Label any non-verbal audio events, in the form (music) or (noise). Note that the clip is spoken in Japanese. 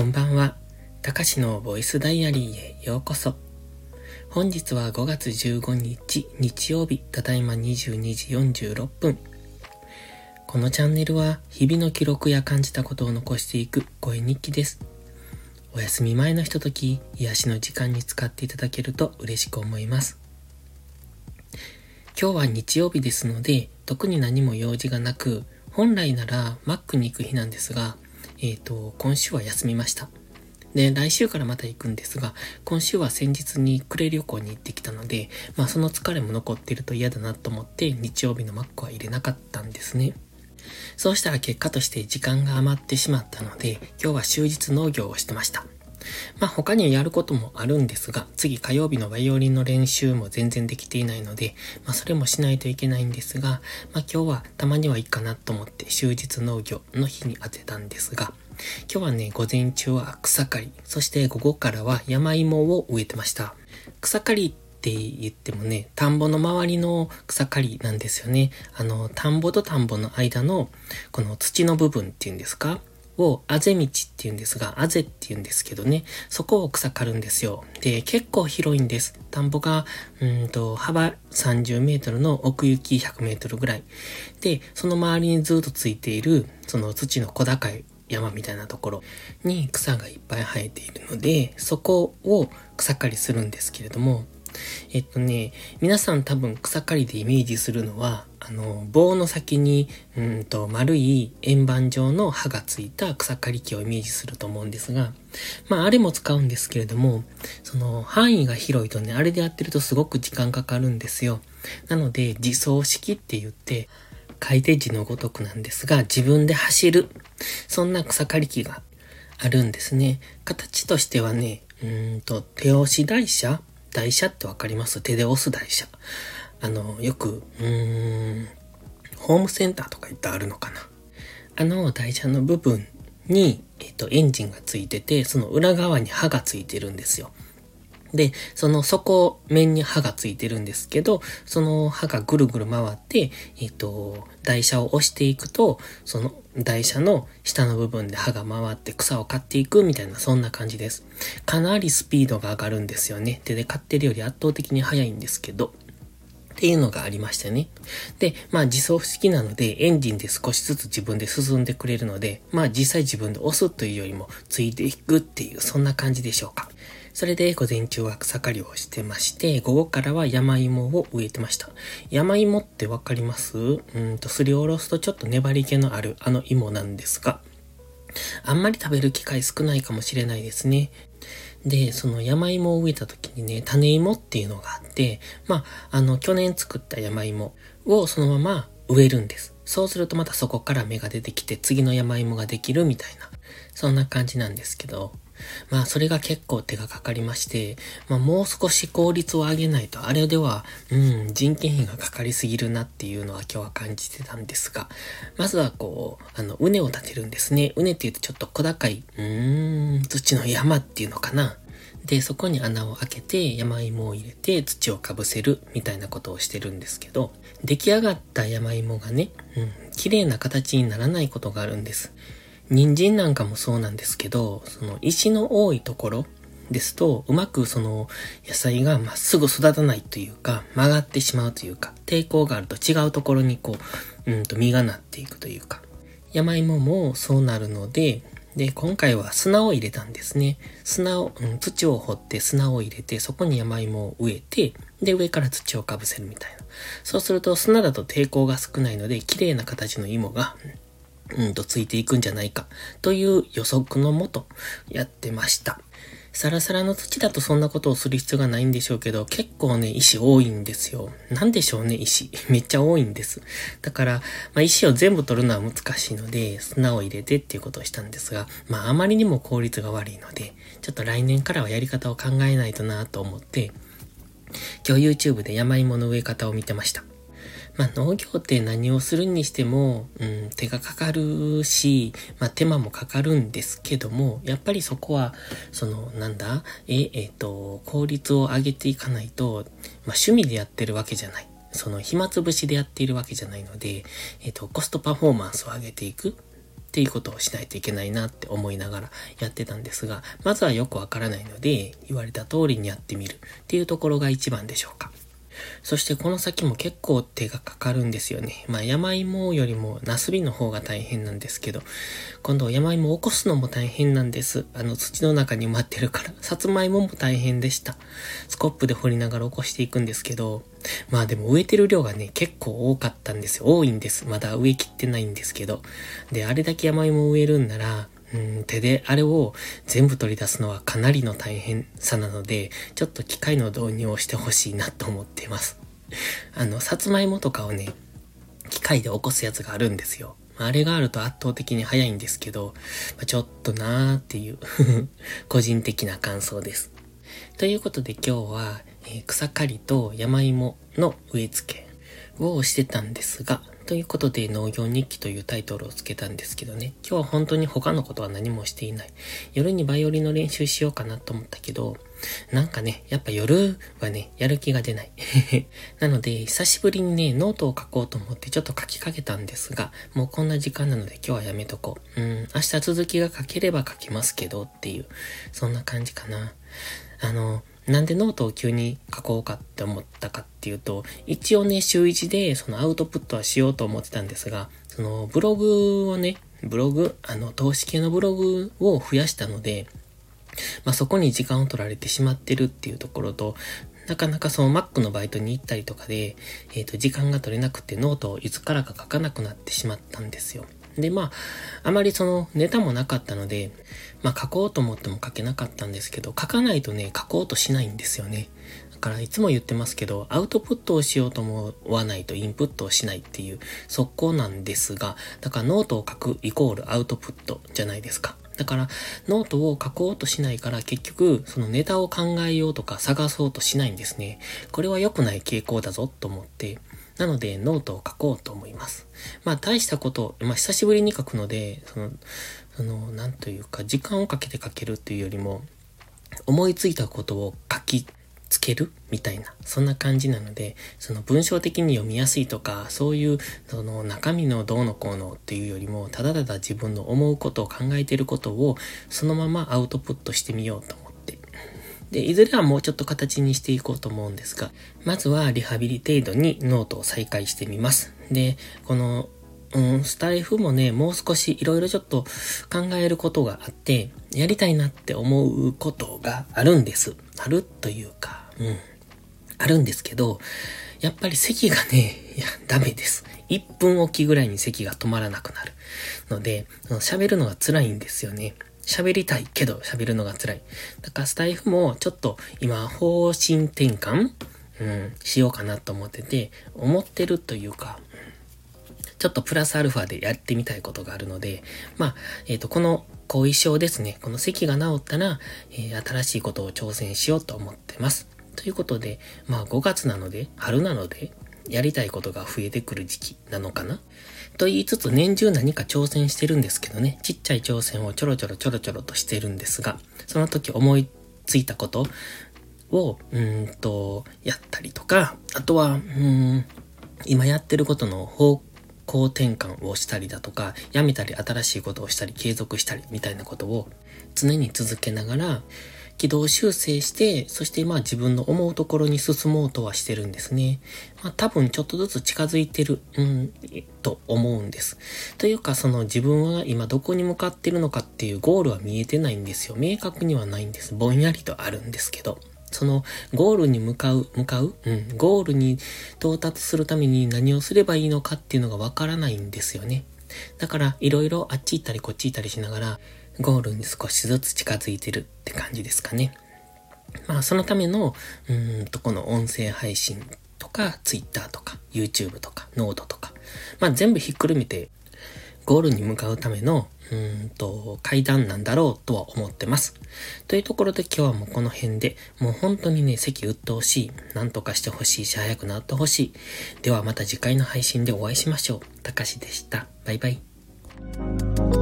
こんばんは。たかしのボイスダイアリーへようこそ。本日は5月15日日曜日、ただいま22時46分。このチャンネルは日々の記録や感じたことを残していく声日記です。お休み前のひととき、癒しの時間に使っていただけると嬉しく思います。今日は日曜日ですので、特に何も用事がなく、本来ならマックに行く日なんですが、えっ、ー、と、今週は休みました。で、来週からまた行くんですが、今週は先日に呉旅行に行ってきたので、まあその疲れも残ってると嫌だなと思って日曜日のマックは入れなかったんですね。そうしたら結果として時間が余ってしまったので、今日は終日農業をしてました。まあ他にやることもあるんですが、次火曜日のバイオリンの練習も全然できていないので、まあそれもしないといけないんですが、まあ今日はたまにはいいかなと思って終日農業の日に当てたんですが、今日はね、午前中は草刈り、そして午後からは山芋を植えてました。草刈りって言ってもね、田んぼの周りの草刈りなんですよね。あの、田んぼと田んぼの間の、この土の部分っていうんですか？を、あぜ道って言うんですが、あぜって言うんですけどね、そこを草刈るんですよ。で、結構広いんです。田んぼが、うんと、幅30メートルの奥行き100メートルぐらい。で、その周りにずっとついている、その土の小高い山みたいなところに草がいっぱい生えているので、そこを草刈りするんですけれども、えっとね、皆さん多分草刈りでイメージするのは、あの、棒の先に、うんと、丸い円盤状の刃がついた草刈り機をイメージすると思うんですが、まあ、あれも使うんですけれども、その、範囲が広いとね、あれでやってるとすごく時間かかるんですよ。なので、自走式って言って、回転時のごとくなんですが、自分で走る。そんな草刈り機があるんですね。形としてはね、うんと、手押し台車台車ってわかります？手で押す台車。あの、よく、うーん、ホームセンターとか行ったあるのかな。あの台車の部分に、えっと、エンジンがついてて、その裏側に刃がついてるんですよ。で、その底面に刃がついてるんですけど、その刃がぐるぐる回って、えっと、台車を押していくと、その台車の下の部分で刃が回って草を刈っていくみたいな、そんな感じです。かなりスピードが上がるんですよね。手で刈ってるより圧倒的に速いんですけど。っていうのがありましてね。で、まあ自走式なのでエンジンで少しずつ自分で進んでくれるので、まあ実際自分で押すというよりもついていくっていうそんな感じでしょうか。それで午前中は草刈りをしてまして、午後からは山芋を植えてました。山芋ってわかります？うんと、すりおろすとちょっと粘り気のあるあの芋なんですが、あんまり食べる機会少ないかもしれないですね。で、その山芋を植えた時にね、種芋っていうのがあって、まあ、あの、去年作った山芋をそのまま植えるんです。そうするとまたそこから芽が出てきて次の山芋ができるみたいな、そんな感じなんですけど、まあそれが結構手がかかりまして、まあもう少し効率を上げないと、あれでは、うん、人件費がかかりすぎるなっていうのは今日は感じてたんですが、まずはこう、あの、畝を立てるんですね。畝って言うとちょっと小高い、うーん、土の山っていうのかな。で、そこに穴を開けて山芋を入れて土をかぶせるみたいなことをしてるんですけど、出来上がった山芋がね、うん、綺麗な形にならないことがあるんです。人参なんかもそうなんですけど、その石の多いところですと、うまくその野菜がまっすぐ育たないというか、曲がってしまうというか、抵抗があると違うところにこう、うんと実がなっていくというか、山芋もそうなるので、で、今回は砂を入れたんですね。砂を、うん、土を掘って砂を入れて、そこに山芋を植えて、で、上から土をかぶせるみたいな。そうすると砂だと抵抗が少ないので、綺麗な形の芋が、うんうんとついていくんじゃないかという予測のもとやってました。サラサラの土だとそんなことをする必要がないんでしょうけど、結構ね、石多いんですよ。なんでしょうね、石。(laughs) めっちゃ多いんです。だから、まあ、石を全部取るのは難しいので、砂を入れてっていうことをしたんですが、まあ、あまりにも効率が悪いので、ちょっと来年からはやり方を考えないとなと思って、今日 YouTube で山芋の植え方を見てました。まあ、農業って何をするにしても、うん、手がかかるし、まあ、手間もかかるんですけども、やっぱりそこは、その、なんだ、え、えっ、と、効率を上げていかないと、まあ、趣味でやってるわけじゃない。その、暇つぶしでやっているわけじゃないので、えっ、と、コストパフォーマンスを上げていく。っていうことをしないといけないなって思いながらやってたんですが、まずはよくわからないので、言われた通りにやってみるっていうところが一番でしょうか。そしてこの先も結構手がかかるんですよね。まあ山芋よりもナスビの方が大変なんですけど、今度山芋を起こすのも大変なんです。あの土の中に埋まってるから。(laughs) さつまいもも大変でした。スコップで掘りながら起こしていくんですけど、まあでも植えてる量がね、結構多かったんですよ。多いんです。まだ植え切ってないんですけど。で、あれだけ山芋を植えるんなら、うん、手であれを全部取り出すのはかなりの大変さなので、ちょっと機械の導入をしてほしいなと思っています。(laughs) あの、さつまいもとかをね、機械で起こすやつがあるんですよ。あれがあると圧倒的に早いんですけど、まあ、ちょっとなーっていう (laughs) 個人的な感想です。ということで今日は、えー、草刈りと山芋の植え付けをしてたんですが、ということで農業日記というタイトルをつけたんですけどね、今日は本当に他のことは何もしていない。夜にバイオリンの練習しようかなと思ったけど、なんかね、やっぱ夜はね、やる気が出ない。(laughs) なので、久しぶりにね、ノートを書こうと思ってちょっと書きかけたんですが、もうこんな時間なので今日はやめとこう。うん、明日続きが書ければ書きますけどっていう、そんな感じかな。あの、なんでノートを急に書こうかって思ったかっていうと、一応ね、週1でそのアウトプットはしようと思ってたんですが、そのブログをね、ブログ、あの、投資系のブログを増やしたので、まあ、そこに時間を取られてしまってるっていうところと、なかなかその Mac のバイトに行ったりとかで、えっ、ー、と、時間が取れなくてノートをいつからか書かなくなってしまったんですよ。で、まあ、あまりそのネタもなかったので、まあ書こうと思っても書けなかったんですけど、書かないとね、書こうとしないんですよね。だからいつも言ってますけど、アウトプットをしようと思わないとインプットをしないっていう速攻なんですが、だからノートを書くイコールアウトプットじゃないですか。だから、ノートを書こうとしないから結局、そのネタを考えようとか探そうとしないんですね。これは良くない傾向だぞと思って、なので、ノートを書こうと思います。まあ、大したこと、まあ、久しぶりに書くので、その、その、なんというか、時間をかけて書けるっていうよりも、思いついたことを書きつけるみたいな、そんな感じなので、その文章的に読みやすいとか、そういう、その中身のどうのこうのっていうよりも、ただただ自分の思うことを考えていることを、そのままアウトプットしてみようと思で、いずれはもうちょっと形にしていこうと思うんですが、まずはリハビリ程度にノートを再開してみます。で、この、うん、スタエフもね、もう少しいろいろちょっと考えることがあって、やりたいなって思うことがあるんです。あるというか、うん。あるんですけど、やっぱり咳がね、いや、ダメです。1分おきぐらいに咳が止まらなくなる。ので、喋るのが辛いんですよね。喋りたいけど喋るのが辛い。だからスタイフもちょっと今方針転換うん、しようかなと思ってて、思ってるというか、ちょっとプラスアルファでやってみたいことがあるので、まあ、えっ、ー、と、この後遺症ですね。この咳が治ったら、えー、新しいことを挑戦しようと思ってます。ということで、まあ5月なので、春なので、やりたいことが増えてくる時期なのかなと言いつつ年中何か挑戦してるんですけどね、ちっちゃい挑戦をちょろちょろちょろちょろとしてるんですが、その時思いついたことを、うんと、やったりとか、あとは、うん、今やってることの方向転換をしたりだとか、やめたり新しいことをしたり継続したりみたいなことを常に続けながら、軌道修正して、そしてまあ自分の思うところに進もうとはしてるんですね。まあ多分ちょっとずつ近づいてる、うん、と思うんです。というかその自分は今どこに向かってるのかっていうゴールは見えてないんですよ。明確にはないんです。ぼんやりとあるんですけど。そのゴールに向かう、向かううん、ゴールに到達するために何をすればいいのかっていうのがわからないんですよね。だから、いろいろあっち行ったりこっち行ったりしながら、ゴールに少しずつ近づいてるって感じですかね。まあ、そのための、うんと、この音声配信とか、Twitter とか、YouTube とか、ノートとか、まあ、全部ひっくるめて、ゴールに向かうための、うんと、階段なんだろうとは思ってます。というところで今日はもうこの辺で、もう本当にね、咳治ってほしい。なんとかしてほしいし、早く治ってほしい。ではまた次回の配信でお会いしましょう。たかしでした。バイバイ。